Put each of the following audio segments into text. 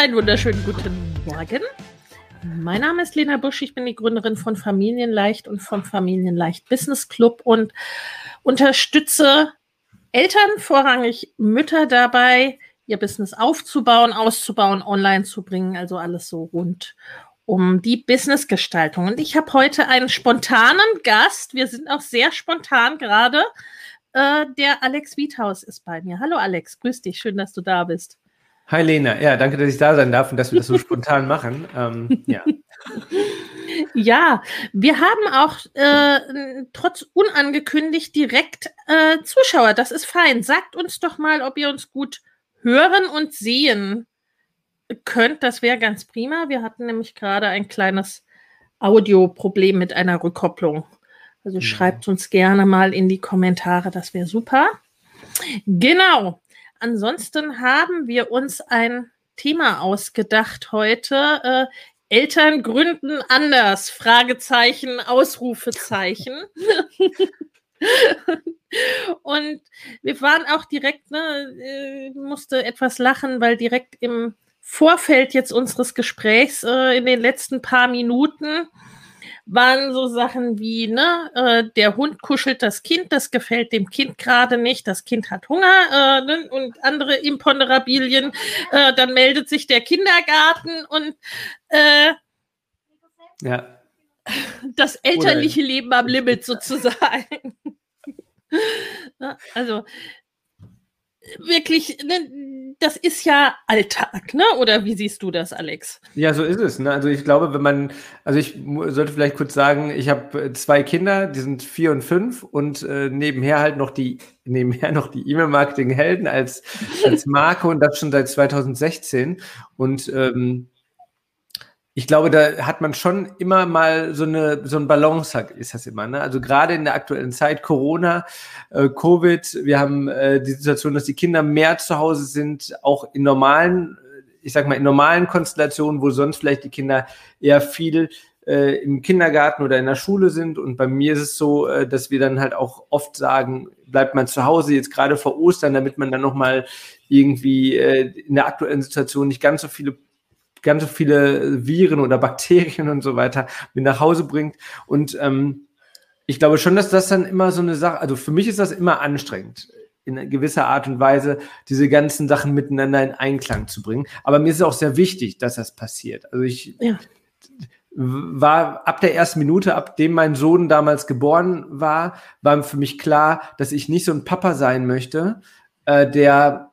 Einen wunderschönen guten Morgen. Mein Name ist Lena Busch, ich bin die Gründerin von Familienleicht und vom Familienleicht Business Club und unterstütze Eltern, vorrangig Mütter dabei, ihr Business aufzubauen, auszubauen, online zu bringen, also alles so rund um die Businessgestaltung. Und ich habe heute einen spontanen Gast. Wir sind auch sehr spontan gerade. Äh, der Alex Wiethaus ist bei mir. Hallo Alex, grüß dich, schön, dass du da bist. Hi Lena, ja, danke, dass ich da sein darf und dass wir das so spontan machen. Ähm, ja. ja, wir haben auch äh, trotz unangekündigt direkt äh, Zuschauer. Das ist fein. Sagt uns doch mal, ob ihr uns gut hören und sehen könnt. Das wäre ganz prima. Wir hatten nämlich gerade ein kleines Audioproblem mit einer Rückkopplung. Also ja. schreibt uns gerne mal in die Kommentare, das wäre super. Genau. Ansonsten haben wir uns ein Thema ausgedacht heute. Äh, Eltern gründen anders. Fragezeichen, Ausrufezeichen. Und wir waren auch direkt, ne, äh, musste etwas lachen, weil direkt im Vorfeld jetzt unseres Gesprächs äh, in den letzten paar Minuten waren so Sachen wie, ne, äh, der Hund kuschelt das Kind, das gefällt dem Kind gerade nicht, das Kind hat Hunger äh, ne, und andere Imponderabilien, äh, dann meldet sich der Kindergarten und äh, ja. das elterliche Leben am Limit sozusagen. also wirklich, ne, das ist ja Alltag, ne? Oder wie siehst du das, Alex? Ja, so ist es. Ne? Also ich glaube, wenn man, also ich sollte vielleicht kurz sagen, ich habe äh, zwei Kinder, die sind vier und fünf und äh, nebenher halt noch die, nebenher noch die E-Mail-Marketing-Helden als, als Marke und das schon seit 2016. Und ähm, ich glaube, da hat man schon immer mal so eine so ein Balance, ist das immer. Ne? Also gerade in der aktuellen Zeit, Corona, äh, Covid, wir haben äh, die Situation, dass die Kinder mehr zu Hause sind, auch in normalen, äh, ich sag mal, in normalen Konstellationen, wo sonst vielleicht die Kinder eher viel äh, im Kindergarten oder in der Schule sind. Und bei mir ist es so, äh, dass wir dann halt auch oft sagen, bleibt man zu Hause, jetzt gerade vor Ostern, damit man dann nochmal irgendwie äh, in der aktuellen Situation nicht ganz so viele ganz so viele Viren oder Bakterien und so weiter mit nach Hause bringt. Und ähm, ich glaube schon, dass das dann immer so eine Sache, also für mich ist das immer anstrengend, in gewisser Art und Weise diese ganzen Sachen miteinander in Einklang zu bringen. Aber mir ist es auch sehr wichtig, dass das passiert. Also ich ja. war ab der ersten Minute, ab dem mein Sohn damals geboren war, war für mich klar, dass ich nicht so ein Papa sein möchte, äh, der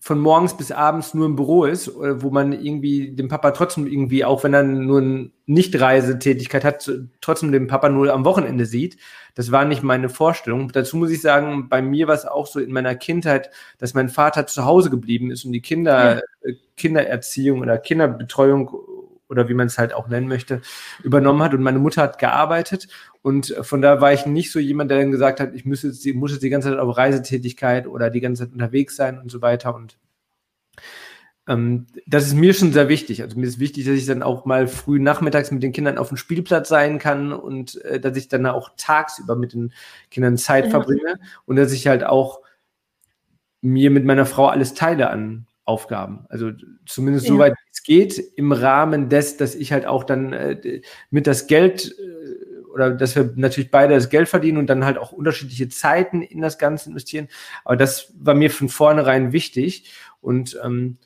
von morgens bis abends nur im Büro ist, äh, wo man irgendwie den Papa trotzdem irgendwie, auch wenn er nur eine Nicht-Reisetätigkeit hat, trotzdem den Papa nur am Wochenende sieht. Das war nicht meine Vorstellung. Dazu muss ich sagen, bei mir war es auch so in meiner Kindheit, dass mein Vater zu Hause geblieben ist und die Kinder, ja. Äh, Kindererziehung oder Kinderbetreuung oder wie man es halt auch nennen möchte, übernommen hat. Und meine Mutter hat gearbeitet. Und von da war ich nicht so jemand, der dann gesagt hat, ich muss jetzt, die, muss jetzt die ganze Zeit auf Reisetätigkeit oder die ganze Zeit unterwegs sein und so weiter. Und ähm, das ist mir schon sehr wichtig. Also mir ist wichtig, dass ich dann auch mal früh nachmittags mit den Kindern auf dem Spielplatz sein kann und äh, dass ich dann auch tagsüber mit den Kindern Zeit ja. verbringe und dass ich halt auch mir mit meiner Frau alles teile an Aufgaben. Also zumindest ja. soweit es geht, im Rahmen des, dass ich halt auch dann äh, mit das Geld äh, oder dass wir natürlich beide das Geld verdienen und dann halt auch unterschiedliche Zeiten in das Ganze investieren. Aber das war mir von vornherein wichtig. Und ähm,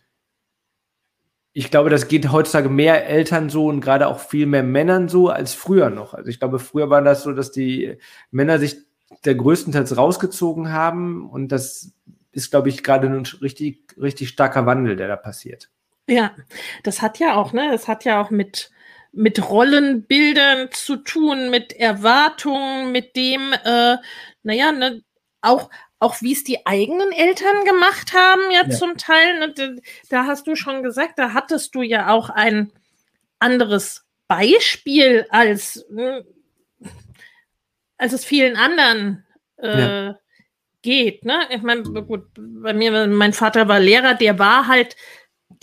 ich glaube, das geht heutzutage mehr Eltern so und gerade auch viel mehr Männern so als früher noch. Also ich glaube, früher war das so, dass die Männer sich der größtenteils rausgezogen haben und das ist, glaube ich, gerade ein richtig, richtig starker Wandel, der da passiert. Ja, das hat ja auch, ne, das hat ja auch mit, mit Rollenbildern zu tun, mit Erwartungen, mit dem, äh, naja, ne, auch, auch wie es die eigenen Eltern gemacht haben, ja, ja. zum Teil. Ne, da hast du schon gesagt, da hattest du ja auch ein anderes Beispiel als, ne, als es vielen anderen äh, ja. Geht. Ne? Ich meine, gut, bei mir, mein Vater war Lehrer, der war halt,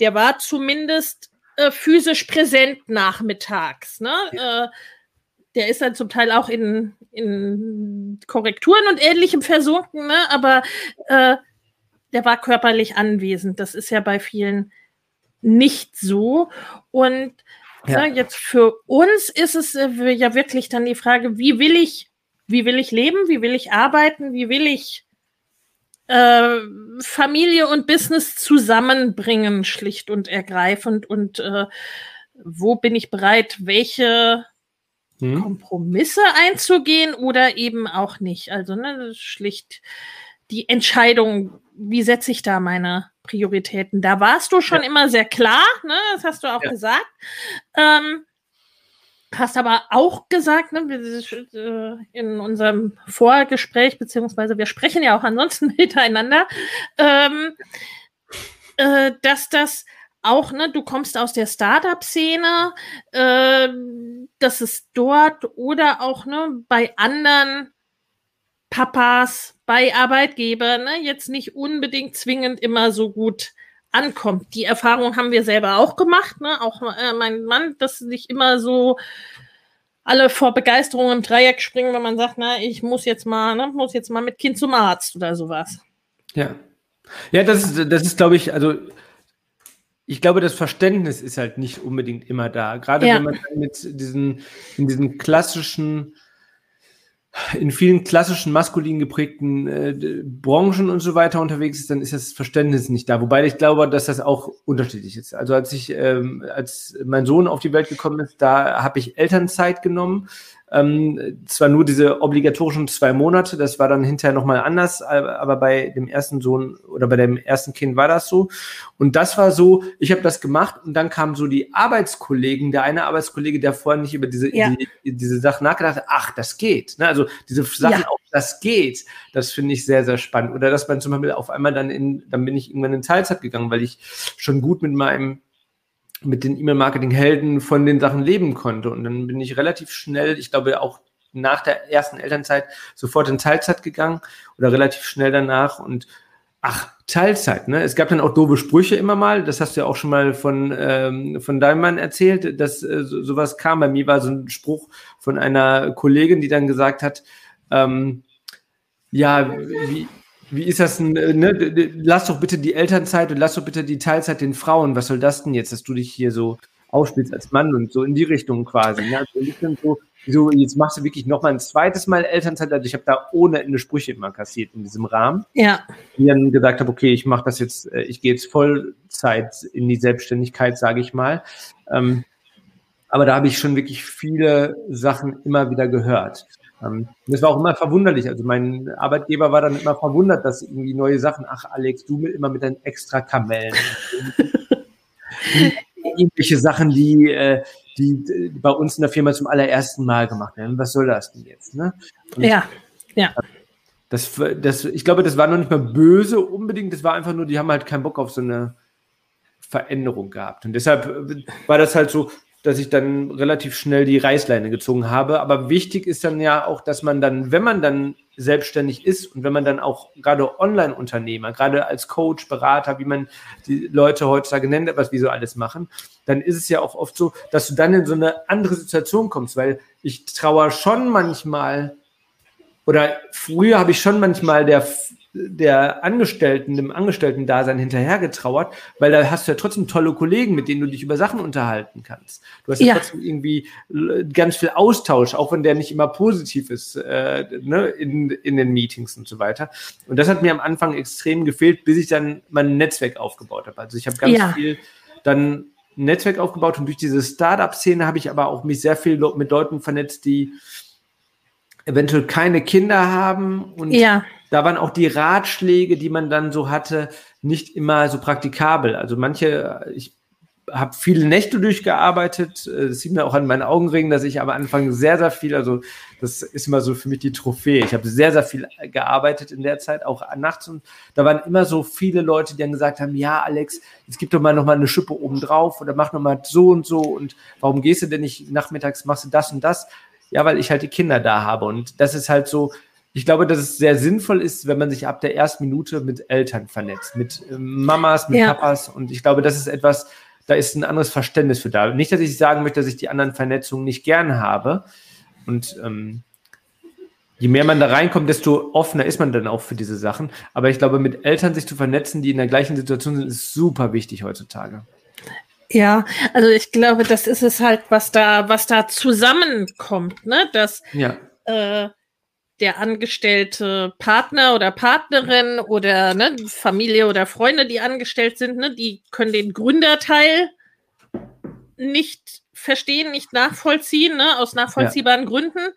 der war zumindest äh, physisch präsent nachmittags. Ne? Ja. Äh, der ist dann zum Teil auch in, in Korrekturen und Ähnlichem versunken, ne? aber äh, der war körperlich anwesend. Das ist ja bei vielen nicht so. Und ja. ne, jetzt für uns ist es äh, ja wirklich dann die Frage, wie will ich, wie will ich leben, wie will ich arbeiten, wie will ich äh, Familie und Business zusammenbringen, schlicht und ergreifend. Und äh, wo bin ich bereit, welche hm. Kompromisse einzugehen oder eben auch nicht. Also ne, schlicht die Entscheidung, wie setze ich da meine Prioritäten. Da warst du schon ja. immer sehr klar, ne? das hast du auch ja. gesagt. Ähm, hast aber auch gesagt, ne, äh, in unserem Vorgespräch, beziehungsweise wir sprechen ja auch ansonsten miteinander, ähm, äh, dass das auch, ne, du kommst aus der Startup-Szene, äh, dass es dort oder auch ne, bei anderen Papas, bei Arbeitgebern ne, jetzt nicht unbedingt zwingend immer so gut ankommt. Die Erfahrung haben wir selber auch gemacht, ne? auch äh, mein Mann, dass nicht immer so alle vor Begeisterung im Dreieck springen, wenn man sagt, na, ich muss jetzt mal, ne, muss jetzt mal mit Kind zum Arzt oder sowas. Ja. Ja, das ist, das ist, glaube ich, also ich glaube, das Verständnis ist halt nicht unbedingt immer da. Gerade ja. wenn man mit diesen, in diesen klassischen, in vielen klassischen maskulin geprägten äh, Branchen und so weiter unterwegs ist, dann ist das Verständnis nicht da. Wobei ich glaube, dass das auch unterschiedlich ist. Also als ich, ähm, als mein Sohn auf die Welt gekommen ist, da habe ich Elternzeit genommen ähm, zwar nur diese obligatorischen zwei Monate, das war dann hinterher nochmal anders, aber bei dem ersten Sohn oder bei dem ersten Kind war das so. Und das war so, ich habe das gemacht und dann kamen so die Arbeitskollegen, der eine Arbeitskollege, der vorher nicht über diese, ja. die, diese Sachen nachgedacht hat, ach, das geht. Ne? Also diese Sachen ja. auch, das geht. Das finde ich sehr, sehr spannend. Oder dass man zum Beispiel auf einmal dann in, dann bin ich irgendwann in Teilzeit gegangen, weil ich schon gut mit meinem mit den E-Mail-Marketing-Helden von den Sachen leben konnte. Und dann bin ich relativ schnell, ich glaube auch nach der ersten Elternzeit, sofort in Teilzeit gegangen oder relativ schnell danach und ach, Teilzeit, ne? Es gab dann auch doofe Sprüche immer mal, das hast du ja auch schon mal von, ähm, von deinem Mann erzählt, dass äh, so, sowas kam. Bei mir war so ein Spruch von einer Kollegin, die dann gesagt hat, ähm, ja, wie, wie ist das denn, äh, ne? Lass doch bitte die Elternzeit und lass doch bitte die Teilzeit den Frauen. Was soll das denn jetzt, dass du dich hier so ausspielst als Mann und so in die Richtung quasi. Ne? Also so, so, jetzt machst du wirklich noch mal ein zweites Mal Elternzeit. Also ich habe da ohne Ende Sprüche immer kassiert in diesem Rahmen. Ja. Die dann gesagt habe, okay, ich mache das jetzt, äh, ich gehe jetzt Vollzeit in die Selbstständigkeit, sage ich mal. Ähm, aber da habe ich schon wirklich viele Sachen immer wieder gehört. Ähm, das war auch immer verwunderlich. Also mein Arbeitgeber war dann immer verwundert, dass irgendwie neue Sachen, ach Alex, du mit, immer mit deinen extra Kamellen. Irgendwelche Sachen, die, äh, die bei uns in der Firma zum allerersten Mal gemacht werden. Was soll das denn jetzt? Ne? Ja, ja. Das, das, ich glaube, das war noch nicht mal böse unbedingt. Das war einfach nur, die haben halt keinen Bock auf so eine Veränderung gehabt. Und deshalb war das halt so, dass ich dann relativ schnell die Reißleine gezogen habe. Aber wichtig ist dann ja auch, dass man dann, wenn man dann selbstständig ist und wenn man dann auch gerade Online-Unternehmer, gerade als Coach, Berater, wie man die Leute heutzutage nennt, was wir so alles machen, dann ist es ja auch oft so, dass du dann in so eine andere Situation kommst, weil ich traue schon manchmal oder früher habe ich schon manchmal der der Angestellten, dem Angestellten-Dasein hinterhergetrauert, weil da hast du ja trotzdem tolle Kollegen, mit denen du dich über Sachen unterhalten kannst. Du hast ja, ja trotzdem irgendwie ganz viel Austausch, auch wenn der nicht immer positiv ist, äh, ne, in, in den Meetings und so weiter. Und das hat mir am Anfang extrem gefehlt, bis ich dann mein Netzwerk aufgebaut habe. Also ich habe ganz ja. viel dann ein Netzwerk aufgebaut und durch diese Startup-Szene habe ich aber auch mich sehr viel mit Leuten vernetzt, die eventuell keine Kinder haben und ja. Da waren auch die Ratschläge, die man dann so hatte, nicht immer so praktikabel. Also manche, ich habe viele Nächte durchgearbeitet. Das sieht man auch an meinen Augenringen, dass ich am Anfang sehr, sehr viel, also das ist immer so für mich die Trophäe. Ich habe sehr, sehr viel gearbeitet in der Zeit, auch nachts. Und da waren immer so viele Leute, die dann gesagt haben, ja, Alex, jetzt gib doch mal noch mal eine Schippe oben drauf oder mach noch mal so und so. Und warum gehst du denn nicht nachmittags, machst du das und das? Ja, weil ich halt die Kinder da habe. Und das ist halt so, ich glaube, dass es sehr sinnvoll ist, wenn man sich ab der ersten Minute mit Eltern vernetzt, mit äh, Mamas, mit ja. Papas. Und ich glaube, das ist etwas, da ist ein anderes Verständnis für da. Nicht, dass ich sagen möchte, dass ich die anderen Vernetzungen nicht gern habe. Und ähm, je mehr man da reinkommt, desto offener ist man dann auch für diese Sachen. Aber ich glaube, mit Eltern sich zu vernetzen, die in der gleichen Situation sind, ist super wichtig heutzutage. Ja, also ich glaube, das ist es halt, was da, was da zusammenkommt, ne? Dass ja. äh, der angestellte Partner oder Partnerin oder ne, Familie oder Freunde, die angestellt sind, ne, die können den Gründerteil nicht verstehen, nicht nachvollziehen, ne, aus nachvollziehbaren ja. Gründen.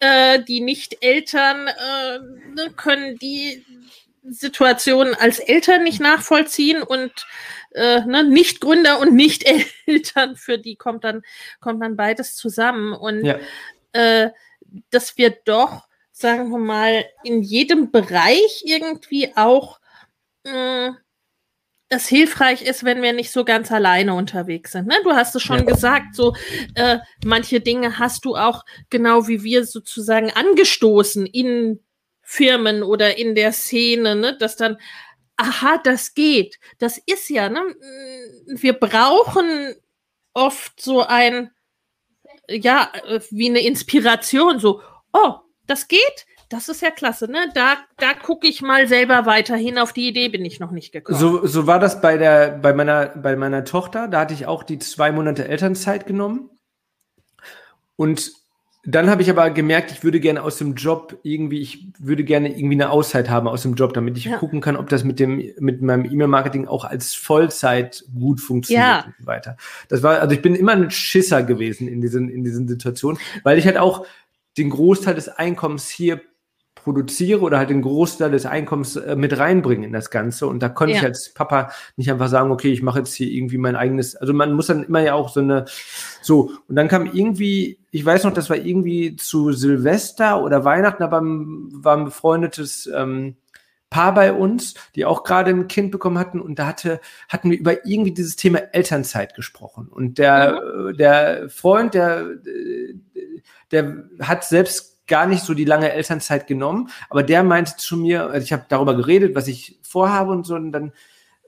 Äh, die Nicht-Eltern äh, ne, können die Situation als Eltern nicht nachvollziehen und äh, ne, Nicht-Gründer und Nicht-Eltern, für die kommt dann, kommt dann beides zusammen. Und ja. äh, dass wir doch, sagen wir mal, in jedem Bereich irgendwie auch äh, es hilfreich ist, wenn wir nicht so ganz alleine unterwegs sind. Ne? Du hast es schon ja. gesagt, so äh, manche Dinge hast du auch genau wie wir sozusagen angestoßen in Firmen oder in der Szene, ne? dass dann aha, das geht. Das ist ja, ne? Wir brauchen oft so ein, ja, wie eine Inspiration, so, oh, das geht, das ist ja klasse, ne? Da, da gucke ich mal selber weiterhin. Auf die Idee bin ich noch nicht gekommen. So, so war das bei der, bei meiner, bei meiner Tochter. Da hatte ich auch die zwei Monate Elternzeit genommen. Und dann habe ich aber gemerkt, ich würde gerne aus dem Job irgendwie, ich würde gerne irgendwie eine Auszeit haben aus dem Job, damit ich ja. gucken kann, ob das mit dem, mit meinem E-Mail-Marketing auch als Vollzeit gut funktioniert ja. und so weiter. Das war, also ich bin immer ein Schisser gewesen in diesen, in diesen Situationen, weil ich halt auch den Großteil des Einkommens hier produziere oder halt den Großteil des Einkommens äh, mit reinbringen in das Ganze. Und da konnte ja. ich als Papa nicht einfach sagen, okay, ich mache jetzt hier irgendwie mein eigenes, also man muss dann immer ja auch so eine, so, und dann kam irgendwie, ich weiß noch, das war irgendwie zu Silvester oder Weihnachten, aber war ein befreundetes ähm, Paar bei uns, die auch gerade ein Kind bekommen hatten und da hatte, hatten wir über irgendwie dieses Thema Elternzeit gesprochen. Und der, mhm. der Freund, der, der hat selbst gar nicht so die lange Elternzeit genommen, aber der meinte zu mir, also ich habe darüber geredet, was ich vorhabe und so, und dann,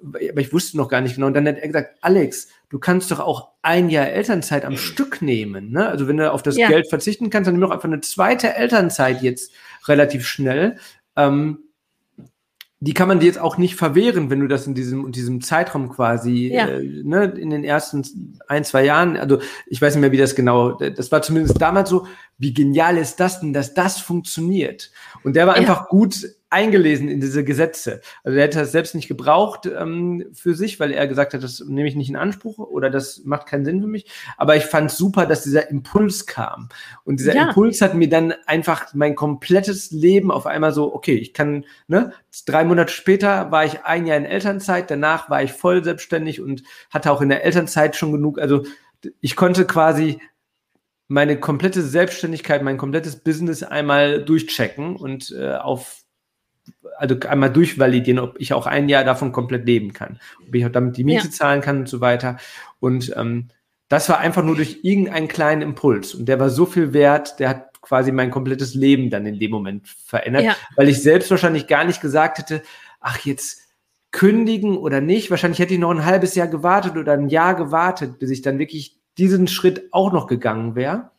aber ich wusste noch gar nicht genau. Und dann hat er gesagt, Alex, du kannst doch auch ein Jahr Elternzeit am Stück nehmen. Ne? Also wenn du auf das ja. Geld verzichten kannst, dann nimm doch einfach eine zweite Elternzeit jetzt relativ schnell. Ähm, die kann man dir jetzt auch nicht verwehren, wenn du das in diesem, in diesem Zeitraum quasi, ja. äh, ne, in den ersten ein, zwei Jahren, also ich weiß nicht mehr, wie das genau, das war zumindest damals so, wie genial ist das denn, dass das funktioniert? Und der war ja. einfach gut eingelesen in diese Gesetze. Also er hätte das selbst nicht gebraucht ähm, für sich, weil er gesagt hat, das nehme ich nicht in Anspruch oder das macht keinen Sinn für mich. Aber ich fand super, dass dieser Impuls kam. Und dieser ja. Impuls hat mir dann einfach mein komplettes Leben auf einmal so, okay, ich kann, ne, drei Monate später war ich ein Jahr in Elternzeit, danach war ich voll selbstständig und hatte auch in der Elternzeit schon genug, also ich konnte quasi meine komplette Selbstständigkeit, mein komplettes Business einmal durchchecken und äh, auf also einmal durchvalidieren, ob ich auch ein Jahr davon komplett leben kann, ob ich auch damit die Miete ja. zahlen kann und so weiter. Und ähm, das war einfach nur durch irgendeinen kleinen Impuls und der war so viel wert, der hat quasi mein komplettes Leben dann in dem Moment verändert, ja. weil ich selbst wahrscheinlich gar nicht gesagt hätte, ach jetzt kündigen oder nicht. Wahrscheinlich hätte ich noch ein halbes Jahr gewartet oder ein Jahr gewartet, bis ich dann wirklich diesen Schritt auch noch gegangen wäre.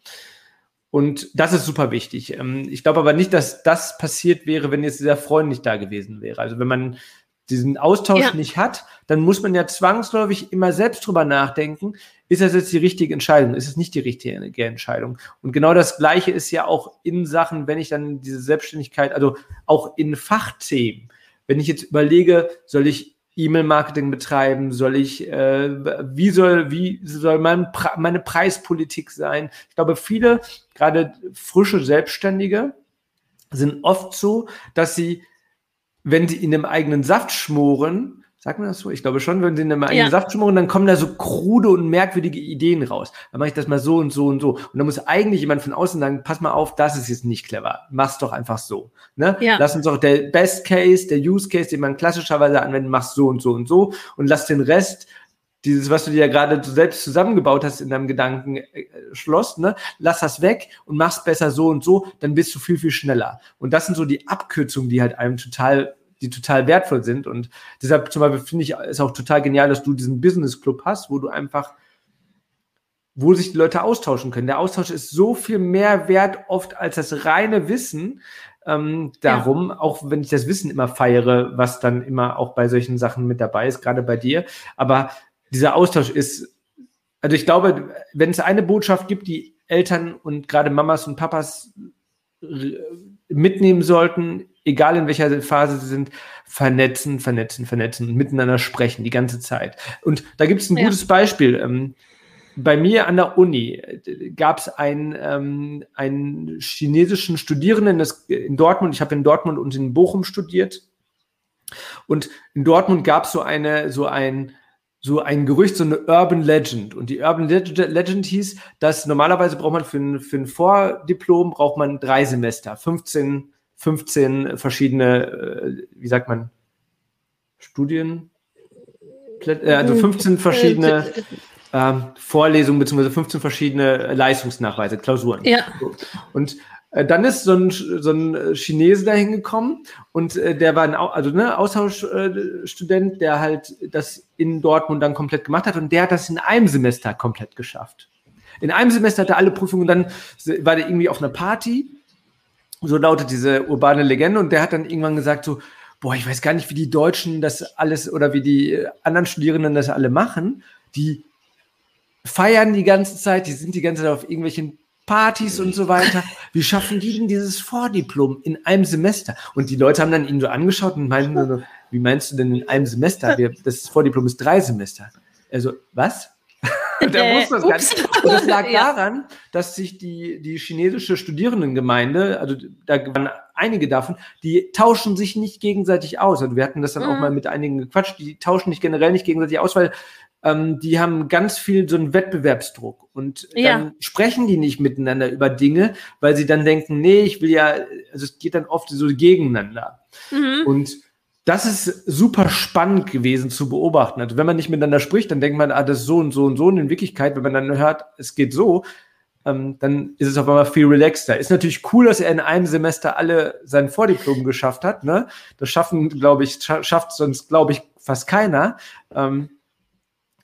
Und das ist super wichtig. Ähm, ich glaube aber nicht, dass das passiert wäre, wenn jetzt dieser Freund nicht da gewesen wäre. Also wenn man diesen Austausch ja. nicht hat, dann muss man ja zwangsläufig immer selbst drüber nachdenken, ist das jetzt die richtige Entscheidung, ist es nicht die richtige Entscheidung. Und genau das Gleiche ist ja auch in Sachen, wenn ich dann diese Selbstständigkeit, also auch in Fachthemen, wenn ich jetzt überlege, soll ich E-Mail-Marketing betreiben, soll ich, äh, wie soll, wie soll mein, meine Preispolitik sein? Ich glaube, viele, gerade frische Selbstständige, sind oft so, dass sie wenn die in dem eigenen Saft schmoren, sagt man das so? Ich glaube schon, wenn sie in dem eigenen ja. Saft schmoren, dann kommen da so krude und merkwürdige Ideen raus. Dann mache ich das mal so und so und so. Und dann muss eigentlich jemand von außen sagen, pass mal auf, das ist jetzt nicht clever. Mach's doch einfach so. Ne? Ja. Lass uns doch der Best Case, der Use Case, den man klassischerweise anwendet, mach's so und so und so und lass den Rest dieses, was du dir ja gerade selbst zusammengebaut hast in deinem Gedankenschloss, ne, lass das weg und mach's besser so und so, dann bist du viel, viel schneller. Und das sind so die Abkürzungen, die halt einem total, die total wertvoll sind. Und deshalb zum Beispiel finde ich, ist auch total genial, dass du diesen Business Club hast, wo du einfach wo sich die Leute austauschen können. Der Austausch ist so viel mehr wert oft als das reine Wissen. Ähm, darum, ja. auch wenn ich das Wissen immer feiere, was dann immer auch bei solchen Sachen mit dabei ist, gerade bei dir. Aber dieser Austausch ist, also ich glaube, wenn es eine Botschaft gibt, die Eltern und gerade Mamas und Papas mitnehmen sollten, egal in welcher Phase sie sind, vernetzen, vernetzen, vernetzen und miteinander sprechen die ganze Zeit. Und da gibt es ein ja. gutes Beispiel. Ähm, bei mir an der Uni gab es einen, ähm, einen chinesischen Studierenden das, in Dortmund. Ich habe in Dortmund und in Bochum studiert. Und in Dortmund gab es so eine, so ein, so ein Gerücht, so eine Urban Legend. Und die Urban Legend hieß, dass normalerweise braucht man für ein, für ein Vordiplom braucht man drei Semester, 15, 15 verschiedene, äh, wie sagt man, Studien, äh, also 15 verschiedene äh, Vorlesungen beziehungsweise 15 verschiedene Leistungsnachweise, Klausuren. Ja. Und äh, dann ist so ein, so ein Chinese da hingekommen und äh, der war ein also, ne, Austauschstudent, der halt das in Dortmund dann komplett gemacht hat und der hat das in einem Semester komplett geschafft. In einem Semester hat er alle Prüfungen, dann war der irgendwie auf einer Party, so lautet diese urbane Legende und der hat dann irgendwann gesagt so, boah, ich weiß gar nicht, wie die Deutschen das alles oder wie die anderen Studierenden das alle machen. Die feiern die ganze Zeit, die sind die ganze Zeit auf irgendwelchen Partys und so weiter. Wie schaffen die denn dieses Vordiplom in einem Semester? Und die Leute haben dann ihn so angeschaut und meinten so, wie meinst du denn in einem Semester? Wir, das Vordiplom ist drei Semester. Also, was? der äh, wusste das gar nicht. Und das lag ja. daran, dass sich die, die chinesische Studierendengemeinde, also da waren einige davon, die tauschen sich nicht gegenseitig aus. Also wir hatten das dann mhm. auch mal mit einigen gequatscht, die tauschen nicht generell nicht gegenseitig aus, weil ähm, die haben ganz viel so einen Wettbewerbsdruck und dann ja. sprechen die nicht miteinander über Dinge, weil sie dann denken, nee, ich will ja, also es geht dann oft so gegeneinander. Mhm. Und das ist super spannend gewesen zu beobachten. Also wenn man nicht miteinander spricht, dann denkt man, ah, das ist so und so und so. Und in Wirklichkeit, wenn man dann hört, es geht so, ähm, dann ist es auf einmal viel relaxter. Ist natürlich cool, dass er in einem Semester alle sein Vordiplom geschafft hat. Ne? Das schaffen, glaube ich, schafft sonst, glaube ich, fast keiner. Ähm,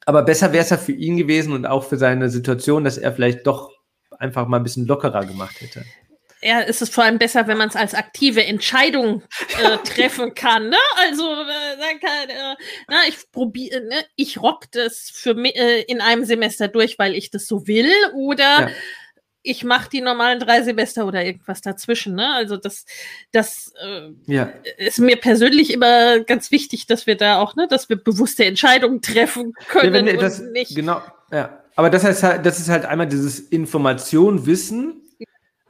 aber besser wäre es ja für ihn gewesen und auch für seine Situation, dass er vielleicht doch einfach mal ein bisschen lockerer gemacht hätte. Ja, ist es vor allem besser, wenn man es als aktive Entscheidung äh, treffen kann. Ne? Also äh, kann, äh, na, ich probiere, ne? ich rock das für äh, in einem Semester durch, weil ich das so will, oder ja ich mache die normalen drei Semester oder irgendwas dazwischen. Ne? Also das, das äh, ja. ist mir persönlich immer ganz wichtig, dass wir da auch, ne, dass wir bewusste Entscheidungen treffen können ja, das, nicht. Genau, ja. Aber das heißt halt, das ist halt einmal dieses Information, Wissen,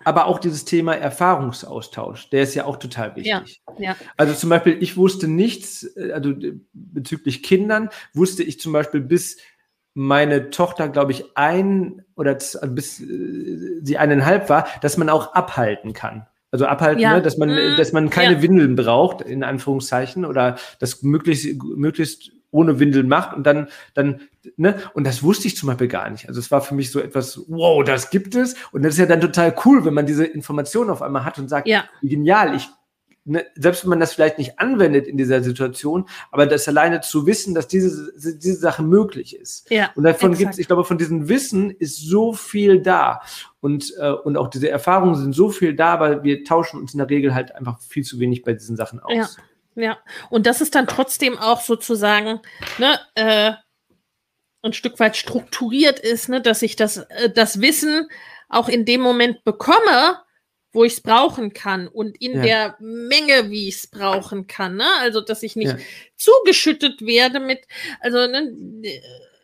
aber auch dieses Thema Erfahrungsaustausch, der ist ja auch total wichtig. Ja, ja. Also zum Beispiel, ich wusste nichts, äh, also bezüglich Kindern, wusste ich zum Beispiel bis meine Tochter, glaube ich, ein oder also bis äh, sie eineinhalb war, dass man auch abhalten kann. Also abhalten, ja. ne, dass man, mhm. dass man keine. Windeln braucht, in Anführungszeichen, oder das möglichst, möglichst ohne Windeln macht und dann, dann, ne, und das wusste ich zum Beispiel gar nicht. Also es war für mich so etwas, wow, das gibt es. Und das ist ja dann total cool, wenn man diese Informationen auf einmal hat und sagt, ja. wie genial, ich ne, selbst wenn man das vielleicht nicht anwendet in dieser Situation, aber das alleine zu wissen, dass diese, diese Sache möglich ist. Ja, und davon gibt es, ich glaube, von diesem Wissen ist so viel da. Und, äh, und auch diese Erfahrungen sind so viel da, weil wir tauschen uns in der Regel halt einfach viel zu wenig bei diesen Sachen aus. Ja, ja. Und das ist dann trotzdem auch sozusagen, ne, äh, ein Stück weit strukturiert ist, ne, dass ich das, äh, das Wissen auch in dem Moment bekomme, wo ich es brauchen kann und in ja. der Menge, wie ich es brauchen kann. Ne? Also, dass ich nicht ja. zugeschüttet werde mit, also, ne,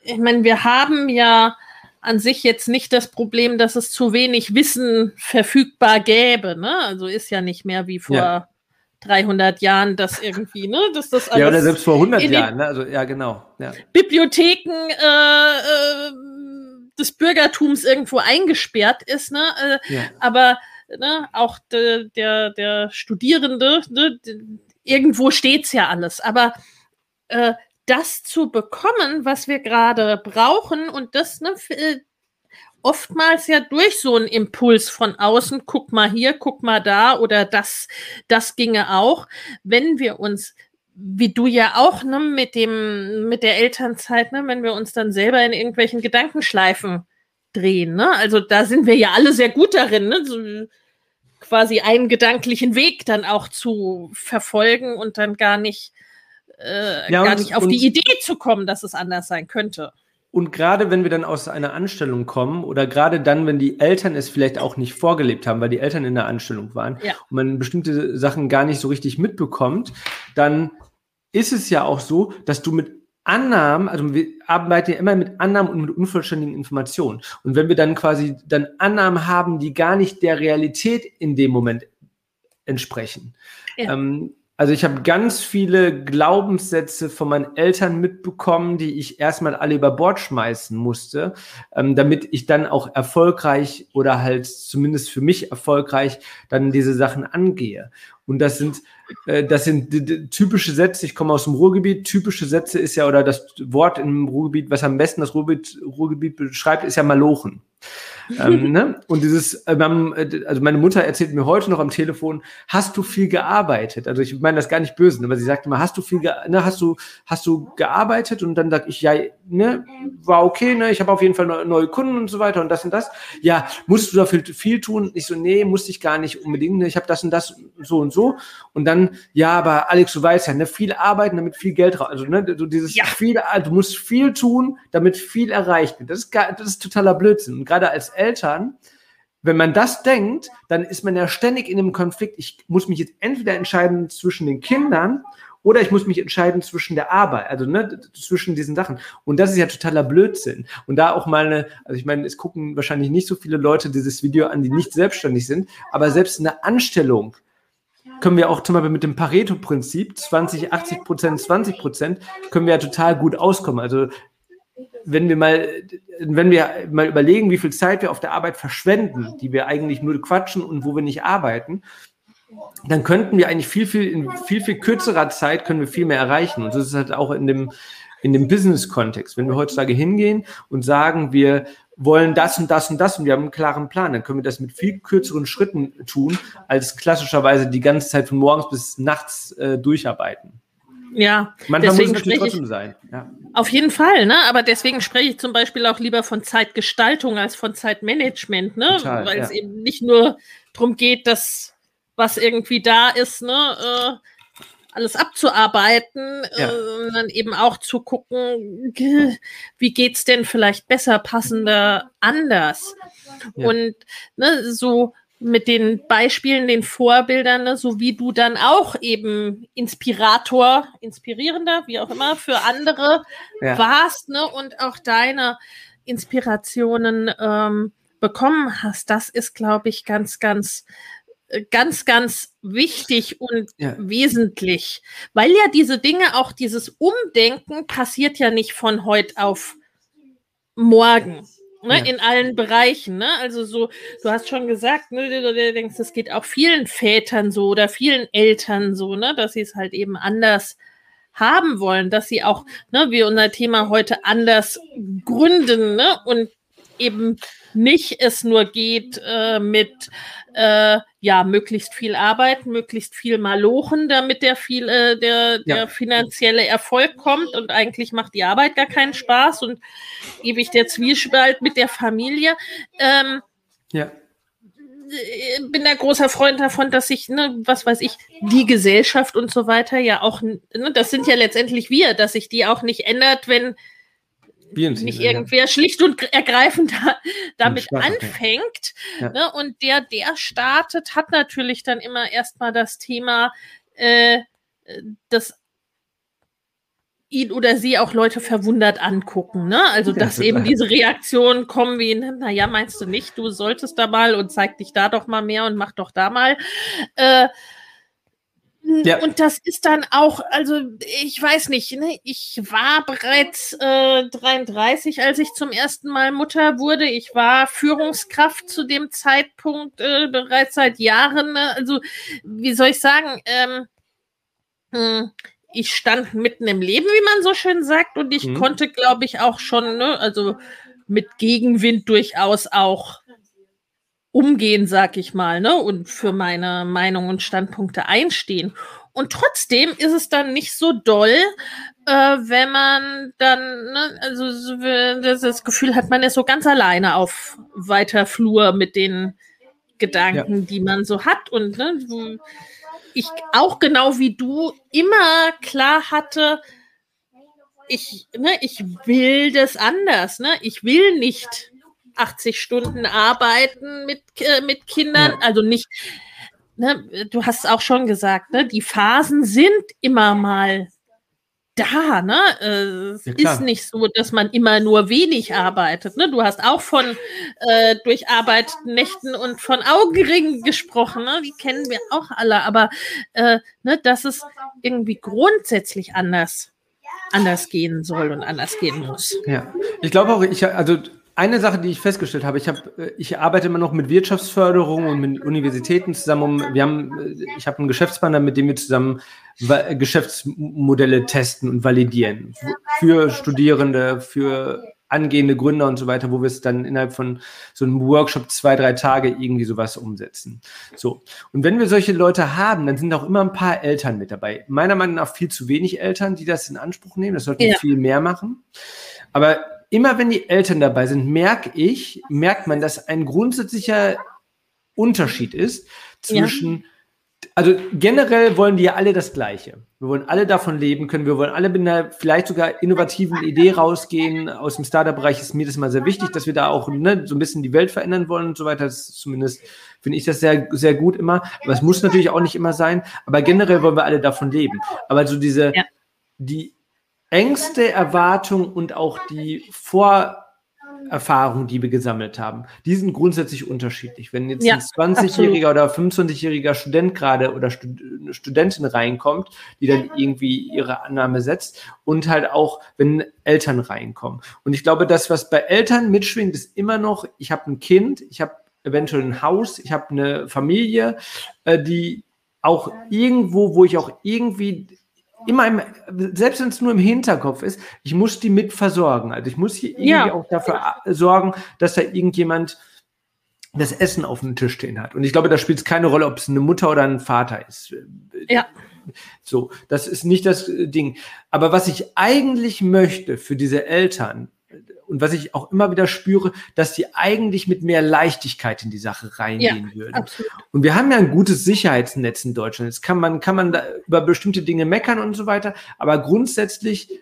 ich meine, wir haben ja an sich jetzt nicht das Problem, dass es zu wenig Wissen verfügbar gäbe. Ne? Also ist ja nicht mehr wie vor ja. 300 Jahren das irgendwie, ne? Dass das alles ja, oder selbst vor 100 Jahren, ne? Also, ja, genau. Ja. Bibliotheken äh, äh, des Bürgertums irgendwo eingesperrt ist, ne? Äh, ja. Aber ne, auch de, der, der Studierende, ne, irgendwo steht's ja alles. Aber äh, das zu bekommen, was wir gerade brauchen und das ne, äh, oftmals ja durch so einen Impuls von außen, guck mal hier, guck mal da oder das, das ginge auch, wenn wir uns wie du ja auch ne, mit dem mit der Elternzeit, ne, wenn wir uns dann selber in irgendwelchen Gedankenschleifen drehen, ne? Also da sind wir ja alle sehr gut darin, ne? So, quasi einen gedanklichen Weg dann auch zu verfolgen und dann gar nicht äh, ja, gar nicht auf die Idee zu kommen, dass es anders sein könnte. Und gerade wenn wir dann aus einer Anstellung kommen oder gerade dann, wenn die Eltern es vielleicht auch nicht vorgelebt haben, weil die Eltern in der Anstellung waren ja. und man bestimmte Sachen gar nicht so richtig mitbekommt, dann ist es ja auch so, dass du mit Annahmen, also wir arbeiten ja immer mit Annahmen und mit unvollständigen Informationen. Und wenn wir dann quasi dann Annahmen haben, die gar nicht der Realität in dem Moment entsprechen, ja. ähm, also ich habe ganz viele Glaubenssätze von meinen Eltern mitbekommen, die ich erstmal alle über Bord schmeißen musste, ähm, damit ich dann auch erfolgreich oder halt zumindest für mich erfolgreich dann diese Sachen angehe. Und das sind äh, das sind typische Sätze. Ich komme aus dem Ruhrgebiet. Typische Sätze ist ja oder das Wort im Ruhrgebiet, was am besten das Ruhrgebiet, Ruhrgebiet beschreibt, ist ja Malochen ähm, ne? Und dieses, äh, also meine Mutter erzählt mir heute noch am Telefon, hast du viel gearbeitet? Also ich meine das gar nicht böse, aber sie sagt immer, hast du viel, ne, hast du, hast du gearbeitet? Und dann sag ich, ja, ne, war okay, ne, ich habe auf jeden Fall neue Kunden und so weiter und das und das. Ja, musst du dafür viel tun? Ich so, nee, musste ich gar nicht unbedingt, ne, ich habe das und das so und so. Und dann, ja, aber Alex, du weißt ja, ne, viel arbeiten, damit viel Geld raus, also ne, du dieses ja. viel, du musst viel tun, damit viel erreicht wird. Das ist, das ist totaler Blödsinn. Und gerade als Eltern, wenn man das denkt, dann ist man ja ständig in einem Konflikt. Ich muss mich jetzt entweder entscheiden zwischen den Kindern oder ich muss mich entscheiden zwischen der Arbeit, also ne, zwischen diesen Sachen. Und das ist ja totaler Blödsinn. Und da auch mal eine, also ich meine, es gucken wahrscheinlich nicht so viele Leute dieses Video an, die nicht selbstständig sind, aber selbst eine Anstellung können wir auch zum Beispiel mit dem Pareto-Prinzip, 20, 80 Prozent, 20 Prozent, können wir ja total gut auskommen. Also wenn wir mal, wenn wir mal überlegen, wie viel Zeit wir auf der Arbeit verschwenden, die wir eigentlich nur quatschen und wo wir nicht arbeiten, dann könnten wir eigentlich viel, viel, in viel, viel kürzerer Zeit können wir viel mehr erreichen. Und das ist halt auch in dem, in dem Business-Kontext. Wenn wir heutzutage hingehen und sagen, wir wollen das und das und das und wir haben einen klaren Plan, dann können wir das mit viel kürzeren Schritten tun, als klassischerweise die ganze Zeit von morgens bis nachts äh, durcharbeiten. Ja, manchmal deswegen muss es natürlich trotzdem sein. Ja. Auf jeden Fall, ne? Aber deswegen spreche ich zum Beispiel auch lieber von Zeitgestaltung als von Zeitmanagement, ne? Weil ja. es eben nicht nur darum geht, dass was irgendwie da ist, ne? Äh, alles abzuarbeiten, ja. äh, sondern eben auch zu gucken, wie geht's denn vielleicht besser, passender, anders. Ja. Und ne, so mit den Beispielen, den Vorbildern, ne, so wie du dann auch eben Inspirator, inspirierender, wie auch immer, für andere ja. warst, ne, und auch deine Inspirationen ähm, bekommen hast. Das ist, glaube ich, ganz, ganz, äh, ganz, ganz wichtig und ja. wesentlich, weil ja diese Dinge, auch dieses Umdenken passiert ja nicht von heute auf morgen Ne, ja. in allen Bereichen, ne? Also so, du hast schon gesagt, ne, du, du denkst, das geht auch vielen Vätern so oder vielen Eltern so, ne, dass sie es halt eben anders haben wollen, dass sie auch, ne, wie unser Thema heute anders gründen, ne? Und eben nicht es nur geht äh, mit äh, ja möglichst viel Arbeit, möglichst viel Malochen, damit der viel äh, der, der ja. finanzielle Erfolg kommt und eigentlich macht die Arbeit gar keinen Spaß und ewig der Zwiespalt mit der Familie. Ähm, ja bin da großer Freund davon, dass sich, ne, was weiß ich, die Gesellschaft und so weiter ja auch, ne, das sind ja letztendlich wir, dass sich die auch nicht ändert, wenn nicht irgendwer ja. schlicht und ergreifend da, damit anfängt. Ja. Ne, und der, der startet, hat natürlich dann immer erstmal das Thema, äh, dass ihn oder sie auch Leute verwundert angucken. Ne? Also, dass ja, eben diese Reaktionen kommen wie, naja, meinst du nicht, du solltest da mal und zeig dich da doch mal mehr und mach doch da mal. Äh, ja. Und das ist dann auch, also ich weiß nicht, ne? ich war bereits äh, 33, als ich zum ersten Mal Mutter wurde. Ich war Führungskraft zu dem Zeitpunkt äh, bereits seit Jahren. Ne? Also wie soll ich sagen, ähm, hm, ich stand mitten im Leben, wie man so schön sagt, und ich mhm. konnte, glaube ich, auch schon, ne, also mit Gegenwind durchaus auch umgehen, sag ich mal, ne, und für meine Meinung und Standpunkte einstehen. Und trotzdem ist es dann nicht so doll, äh, wenn man dann, ne, also so, das Gefühl hat, man ist so ganz alleine auf weiter Flur mit den Gedanken, ja. die man so hat. Und ne, ich auch genau wie du immer klar hatte, ich, ne, ich will das anders. Ne? Ich will nicht 80 Stunden arbeiten mit, äh, mit Kindern, ja. also nicht. Ne, du hast auch schon gesagt, ne, die Phasen sind immer mal da, ne? Äh, es ja, ist nicht so, dass man immer nur wenig arbeitet. Ne? Du hast auch von äh, durcharbeiteten Nächten und von Augenringen gesprochen, ne? Die kennen wir auch alle, aber äh, ne, dass es irgendwie grundsätzlich anders anders gehen soll und anders gehen muss. Ja, ich glaube auch, ich, also eine Sache, die ich festgestellt habe, ich habe, äh, ich arbeite immer noch mit Wirtschaftsförderung und mit Universitäten zusammen. Um, wir haben, äh, ich habe einen Geschäftspartner, mit dem wir zusammen Geschäftsmodelle testen und validieren für Studierende, für angehende Gründer und so weiter, wo wir es dann innerhalb von so einem Workshop zwei, drei Tage irgendwie sowas umsetzen. So. Und wenn wir solche Leute haben, dann sind auch immer ein paar Eltern mit dabei. Meiner Meinung nach viel zu wenig Eltern, die das in Anspruch nehmen. Das sollten ja. viel mehr machen. Aber immer wenn die Eltern dabei sind, merke ich, merkt man, dass ein grundsätzlicher Unterschied ist zwischen, ja. also generell wollen die ja alle das Gleiche. Wir wollen alle davon leben können. Wir wollen alle mit einer vielleicht sogar innovativen Idee rausgehen. Aus dem Startup-Bereich ist mir das mal sehr wichtig, dass wir da auch ne, so ein bisschen die Welt verändern wollen und so weiter. Das ist zumindest finde ich das sehr, sehr gut immer. Aber es muss natürlich auch nicht immer sein. Aber generell wollen wir alle davon leben. Aber so diese, ja. die Ängste, Erwartungen und auch die Vorerfahrungen, die wir gesammelt haben, die sind grundsätzlich unterschiedlich. Wenn jetzt ja, ein 20-jähriger oder 25-jähriger Student gerade oder Stud Studentin reinkommt, die dann irgendwie ihre Annahme setzt und halt auch, wenn Eltern reinkommen. Und ich glaube, das, was bei Eltern mitschwingt, ist immer noch, ich habe ein Kind, ich habe eventuell ein Haus, ich habe eine Familie, äh, die auch irgendwo, wo ich auch irgendwie immer im, selbst wenn es nur im Hinterkopf ist, ich muss die mit versorgen. Also ich muss hier irgendwie ja. auch dafür sorgen, dass da irgendjemand das Essen auf dem Tisch stehen hat. Und ich glaube, da spielt es keine Rolle, ob es eine Mutter oder ein Vater ist. Ja. So, das ist nicht das Ding. Aber was ich eigentlich möchte für diese Eltern, und was ich auch immer wieder spüre, dass die eigentlich mit mehr Leichtigkeit in die Sache reingehen ja, würden. Absolut. Und wir haben ja ein gutes Sicherheitsnetz in Deutschland. Jetzt kann man, kann man da über bestimmte Dinge meckern und so weiter, aber grundsätzlich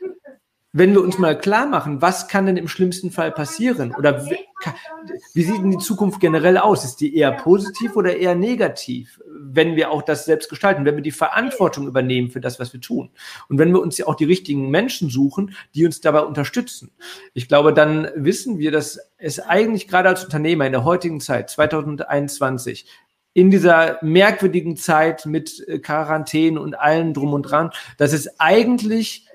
wenn wir uns mal klar machen, was kann denn im schlimmsten Fall passieren? Oder wie, sieht denn die Zukunft generell aus? Ist die eher positiv oder eher negativ? Wenn wir auch das selbst gestalten, wenn wir die Verantwortung übernehmen für das, was wir tun. Und wenn wir uns ja auch die richtigen Menschen suchen, die uns dabei unterstützen. Ich glaube, dann wissen wir, dass es eigentlich gerade als Unternehmer in der heutigen Zeit, 2021, in dieser merkwürdigen Zeit mit Quarantäne und allem drum und dran, dass es eigentlich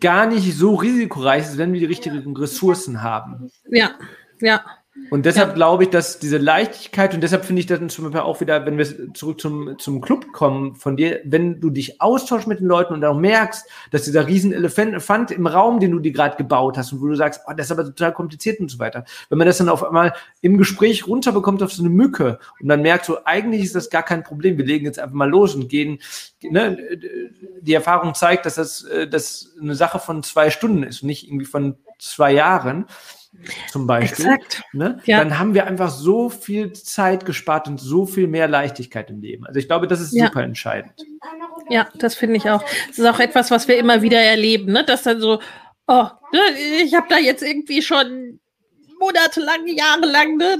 gar nicht so risikoreich ist, wenn wir die richtigen Ressourcen haben. Ja, ja. Und deshalb ja. glaube ich, dass diese Leichtigkeit und deshalb finde ich das zum Beispiel auch wieder, wenn wir zurück zum, zum Club kommen von dir, wenn du dich austauschst mit den Leuten und auch merkst, dass dieser riesen Elefant im Raum, den du dir gerade gebaut hast und wo du sagst, oh, das ist aber total kompliziert und so weiter. Wenn man das dann auf einmal im Gespräch runterbekommt auf so eine Mücke und dann merkt so, eigentlich ist das gar kein Problem, wir legen jetzt einfach mal los und gehen, ne, die Erfahrung zeigt, dass das, äh, das eine Sache von zwei Stunden ist und nicht irgendwie von zwei Jahren zum Beispiel, Exakt. Ne? Ja. dann haben wir einfach so viel Zeit gespart und so viel mehr Leichtigkeit im Leben. Also ich glaube, das ist ja. super entscheidend. Ja, das finde ich auch. Das ist auch etwas, was wir immer wieder erleben, ne? dass dann so, oh, ne, ich habe da jetzt irgendwie schon monatelang, jahrelang ne,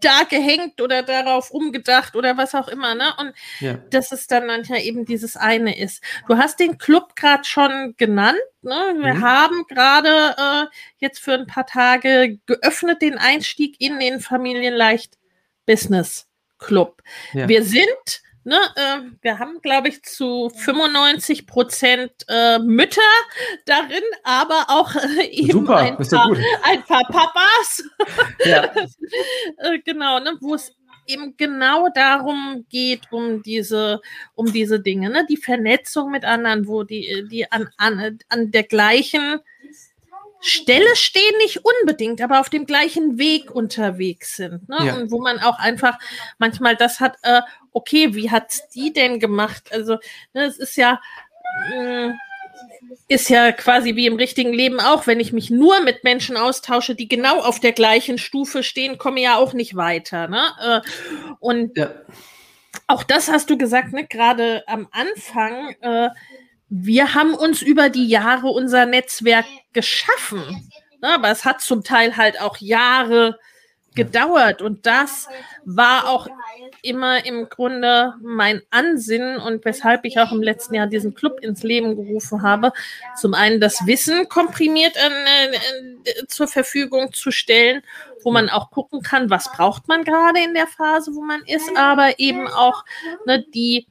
da gehängt oder darauf umgedacht oder was auch immer, ne? Und ja. dass es dann manchmal eben dieses eine ist. Du hast den Club gerade schon genannt, ne? Wir mhm. haben gerade äh, jetzt für ein paar Tage geöffnet den Einstieg in den Familienleicht Business Club. Ja. Wir sind Ne, äh, wir haben, glaube ich, zu 95 Prozent äh, Mütter darin, aber auch äh, eben Super, ein, paar, ein, paar, Papas. Ja. Äh, genau, ne, wo es eben genau darum geht, um diese, um diese Dinge, ne? die Vernetzung mit anderen, wo die, die an, an, an der gleichen Stelle stehen nicht unbedingt, aber auf dem gleichen Weg unterwegs sind. Ne? Ja. Und wo man auch einfach manchmal das hat, äh, okay, wie hat die denn gemacht? Also, ne, es ist ja, äh, ist ja quasi wie im richtigen Leben auch, wenn ich mich nur mit Menschen austausche, die genau auf der gleichen Stufe stehen, komme ich ja auch nicht weiter. Ne? Äh, und ja. auch das hast du gesagt, ne? gerade am Anfang. Äh, wir haben uns über die Jahre unser Netzwerk geschaffen. Ne? Aber es hat zum Teil halt auch Jahre gedauert. Und das war auch immer im Grunde mein Ansinnen und weshalb ich auch im letzten Jahr diesen Club ins Leben gerufen habe. Zum einen das Wissen komprimiert äh, äh, zur Verfügung zu stellen, wo man auch gucken kann, was braucht man gerade in der Phase, wo man ist, aber eben auch ne, die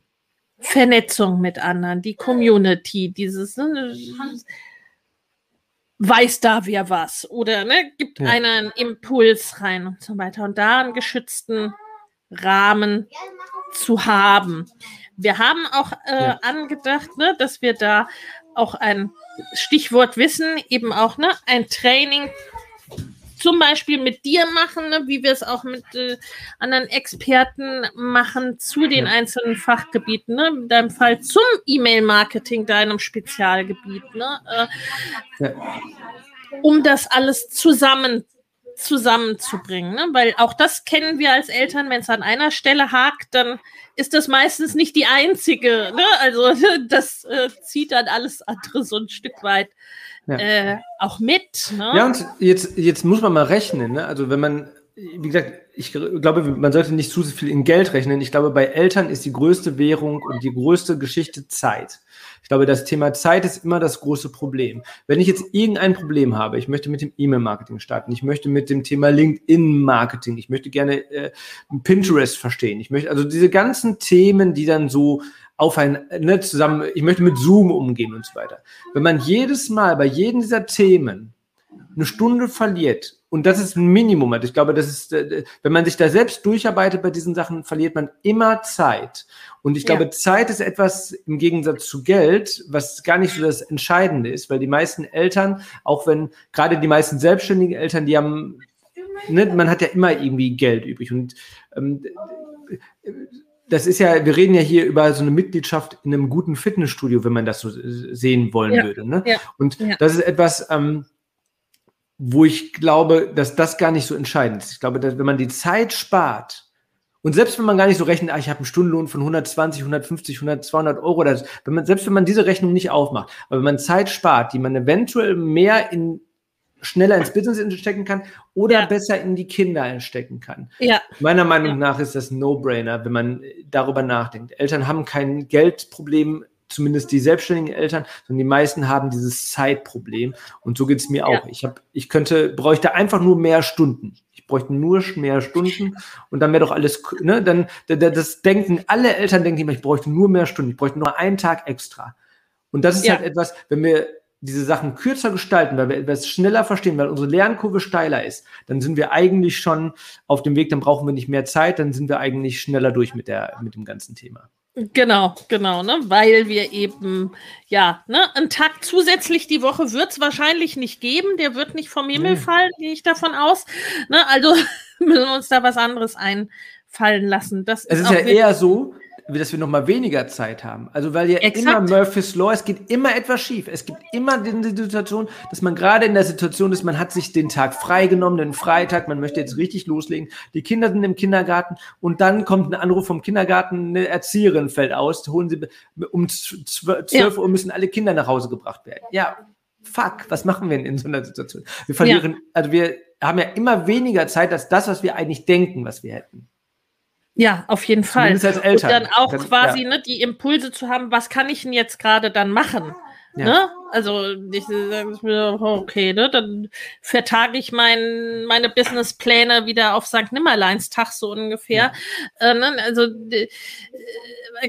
Vernetzung mit anderen, die Community, dieses ne, weiß da wer was oder ne, gibt ja. einen Impuls rein und so weiter und da einen geschützten Rahmen zu haben. Wir haben auch äh, ja. angedacht, ne, dass wir da auch ein Stichwort Wissen, eben auch ne, ein Training zum Beispiel mit dir machen, ne, wie wir es auch mit äh, anderen Experten machen zu den einzelnen Fachgebieten. Ne? In deinem Fall zum E-Mail-Marketing, deinem Spezialgebiet. Ne? Äh, ja. Um das alles zusammen zusammenzubringen, ne? weil auch das kennen wir als Eltern, wenn es an einer Stelle hakt, dann ist das meistens nicht die einzige. Ne? Also das äh, zieht dann alles andere so ein Stück weit ja. äh, auch mit. Ne? Ja, und jetzt, jetzt muss man mal rechnen. Ne? Also wenn man, wie gesagt, ich glaube, man sollte nicht zu viel in Geld rechnen. Ich glaube, bei Eltern ist die größte Währung und die größte Geschichte Zeit. Ich glaube, das Thema Zeit ist immer das große Problem. Wenn ich jetzt irgendein Problem habe, ich möchte mit dem E-Mail-Marketing starten, ich möchte mit dem Thema LinkedIn-Marketing, ich möchte gerne äh, Pinterest verstehen, ich möchte also diese ganzen Themen, die dann so auf ein, ne, zusammen, ich möchte mit Zoom umgehen und so weiter. Wenn man jedes Mal bei jedem dieser Themen eine Stunde verliert, und das ist ein Minimum, also ich glaube, das ist, äh, wenn man sich da selbst durcharbeitet bei diesen Sachen, verliert man immer Zeit. Und ich glaube, ja. Zeit ist etwas im Gegensatz zu Geld, was gar nicht so das Entscheidende ist, weil die meisten Eltern, auch wenn gerade die meisten selbstständigen Eltern, die haben, ne, man hat ja immer irgendwie Geld übrig und ähm, das ist ja, wir reden ja hier über so eine Mitgliedschaft in einem guten Fitnessstudio, wenn man das so sehen wollen ja, würde. Ne? Ja, und ja. das ist etwas, ähm, wo ich glaube, dass das gar nicht so entscheidend ist. Ich glaube, dass wenn man die Zeit spart, und selbst wenn man gar nicht so rechnet, ah, ich habe einen Stundenlohn von 120, 150, 100, 200 Euro, das, wenn man, selbst wenn man diese Rechnung nicht aufmacht, aber wenn man Zeit spart, die man eventuell mehr in schneller ins Business stecken kann oder ja. besser in die Kinder einstecken kann. Ja. Meiner Meinung ja. nach ist das No-Brainer, wenn man darüber nachdenkt. Eltern haben kein Geldproblem, zumindest die selbstständigen Eltern, sondern die meisten haben dieses Zeitproblem. Und so geht es mir auch. Ich habe, ich könnte, bräuchte einfach nur mehr Stunden. Ich bräuchte nur mehr Stunden und dann wäre doch alles, ne, dann, das denken, alle Eltern denken immer, ich bräuchte nur mehr Stunden, ich bräuchte nur einen Tag extra. Und das ist halt etwas, wenn wir diese Sachen kürzer gestalten, weil wir etwas schneller verstehen, weil unsere Lernkurve steiler ist, dann sind wir eigentlich schon auf dem Weg, dann brauchen wir nicht mehr Zeit, dann sind wir eigentlich schneller durch mit, der, mit dem ganzen Thema. Genau, genau, ne? Weil wir eben, ja, ne, einen Tag zusätzlich die Woche wird es wahrscheinlich nicht geben, der wird nicht vom Himmel nee. fallen, gehe ich davon aus. Ne? Also müssen wir uns da was anderes einfallen lassen. Das es ist, ist ja eher so, dass wir noch mal weniger Zeit haben. Also weil ja Exakt. immer Murphy's Law, es geht immer etwas schief. Es gibt immer die Situation, dass man gerade in der Situation ist, man hat sich den Tag freigenommen, den Freitag, man möchte jetzt richtig loslegen. Die Kinder sind im Kindergarten und dann kommt ein Anruf vom Kindergarten, eine Erzieherin fällt aus, holen sie um 12 ja. Uhr müssen alle Kinder nach Hause gebracht werden. Ja, fuck, was machen wir in so einer Situation? Wir verlieren, ja. also wir haben ja immer weniger Zeit als das, was wir eigentlich denken, was wir hätten. Ja, auf jeden Fall. Als Eltern. Und dann auch das, quasi ja. ne, die Impulse zu haben, was kann ich denn jetzt gerade dann machen? Ja. Ne? Also ich sage mir, okay, ne, dann vertage ich mein, meine Businesspläne wieder auf St. Nimmerleinstag so ungefähr. Ja. Äh, ne? Also äh,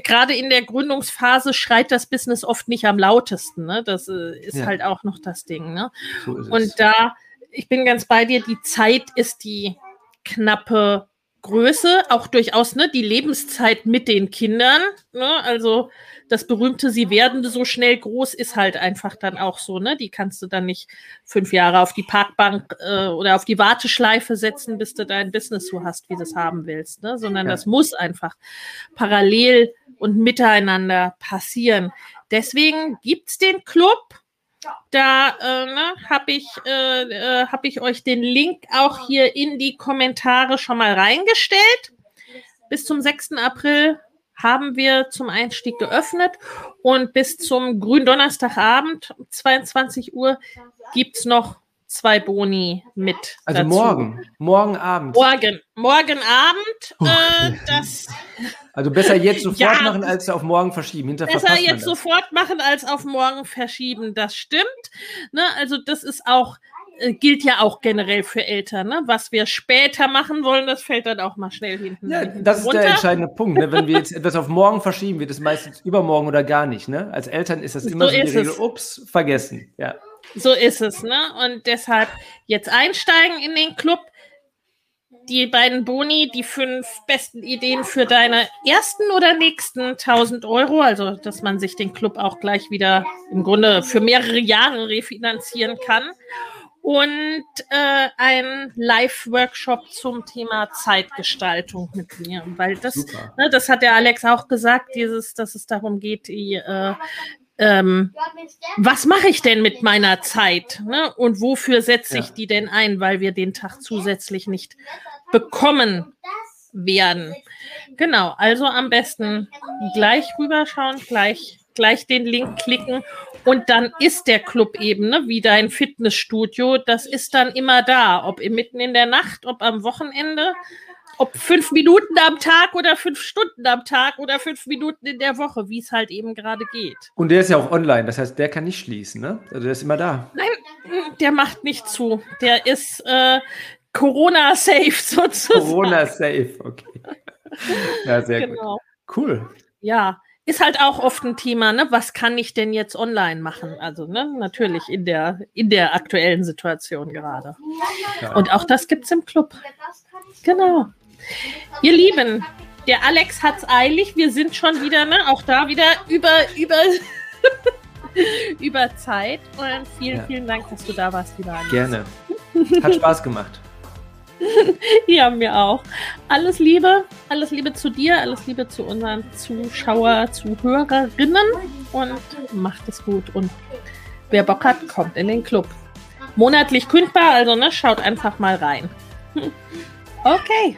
gerade in der Gründungsphase schreit das Business oft nicht am lautesten. Ne? Das äh, ist halt auch noch das Ding. Ne? So Und da, ich bin ganz bei dir, die Zeit ist die knappe Größe, auch durchaus ne, die Lebenszeit mit den Kindern. Ne? Also das berühmte, sie werden so schnell groß, ist halt einfach dann auch so. Ne? Die kannst du dann nicht fünf Jahre auf die Parkbank äh, oder auf die Warteschleife setzen, bis du dein Business so hast, wie du es haben willst. Ne? Sondern ja. das muss einfach parallel und miteinander passieren. Deswegen gibt's den Club da äh, ne, habe ich, äh, äh, hab ich euch den Link auch hier in die Kommentare schon mal reingestellt. Bis zum 6. April haben wir zum Einstieg geöffnet und bis zum Gründonnerstagabend, 22 Uhr, gibt es noch zwei Boni mit. Also dazu. morgen, morgen Abend. Morgen, morgen Abend. Äh, das, also besser jetzt sofort ja, machen, als auf morgen verschieben. Hinter besser jetzt sofort machen, als auf morgen verschieben. Das stimmt. Ne, also das ist auch äh, gilt ja auch generell für Eltern. Ne? Was wir später machen wollen, das fällt dann auch mal schnell hinten. Ja, das ist runter. der entscheidende Punkt. Ne? Wenn wir jetzt etwas auf morgen verschieben, wird es meistens übermorgen oder gar nicht. Ne? Als Eltern ist das immer so, so die Regel, ups, vergessen. Ja. So ist es, ne? Und deshalb jetzt einsteigen in den Club. Die beiden Boni, die fünf besten Ideen für deine ersten oder nächsten 1000 Euro, also dass man sich den Club auch gleich wieder im Grunde für mehrere Jahre refinanzieren kann. Und äh, ein Live-Workshop zum Thema Zeitgestaltung mit mir, weil das, ne, das hat der Alex auch gesagt, dieses, dass es darum geht, die äh, ähm, was mache ich denn mit meiner Zeit ne? und wofür setze ich ja. die denn ein, weil wir den Tag zusätzlich nicht bekommen werden. Genau, also am besten gleich rüberschauen, gleich, gleich den Link klicken und dann ist der Club eben, ne, wie dein Fitnessstudio, das ist dann immer da, ob mitten in der Nacht, ob am Wochenende ob fünf Minuten am Tag oder fünf Stunden am Tag oder fünf Minuten in der Woche, wie es halt eben gerade geht. Und der ist ja auch online, das heißt, der kann nicht schließen, ne? Also der ist immer da. Nein, der macht nicht zu. Der ist äh, Corona-safe sozusagen. Corona-safe, okay. Ja, sehr genau. gut. Cool. Ja, ist halt auch oft ein Thema, ne? Was kann ich denn jetzt online machen? Also, ne, natürlich in der, in der aktuellen Situation gerade. Ja. Und auch das gibt es im Club. Genau. Ihr Lieben, der Alex hat's eilig. Wir sind schon wieder, ne, auch da wieder über, über, über Zeit. Und vielen, ja. vielen Dank, dass du da warst, lieber Alex. Gerne. Hat Spaß gemacht. ja, mir auch. Alles Liebe, alles Liebe zu dir, alles Liebe zu unseren Zuschauer, Zuhörerinnen und macht es gut. Und wer Bock hat, kommt in den Club. Monatlich kündbar, also ne, schaut einfach mal rein. Okay.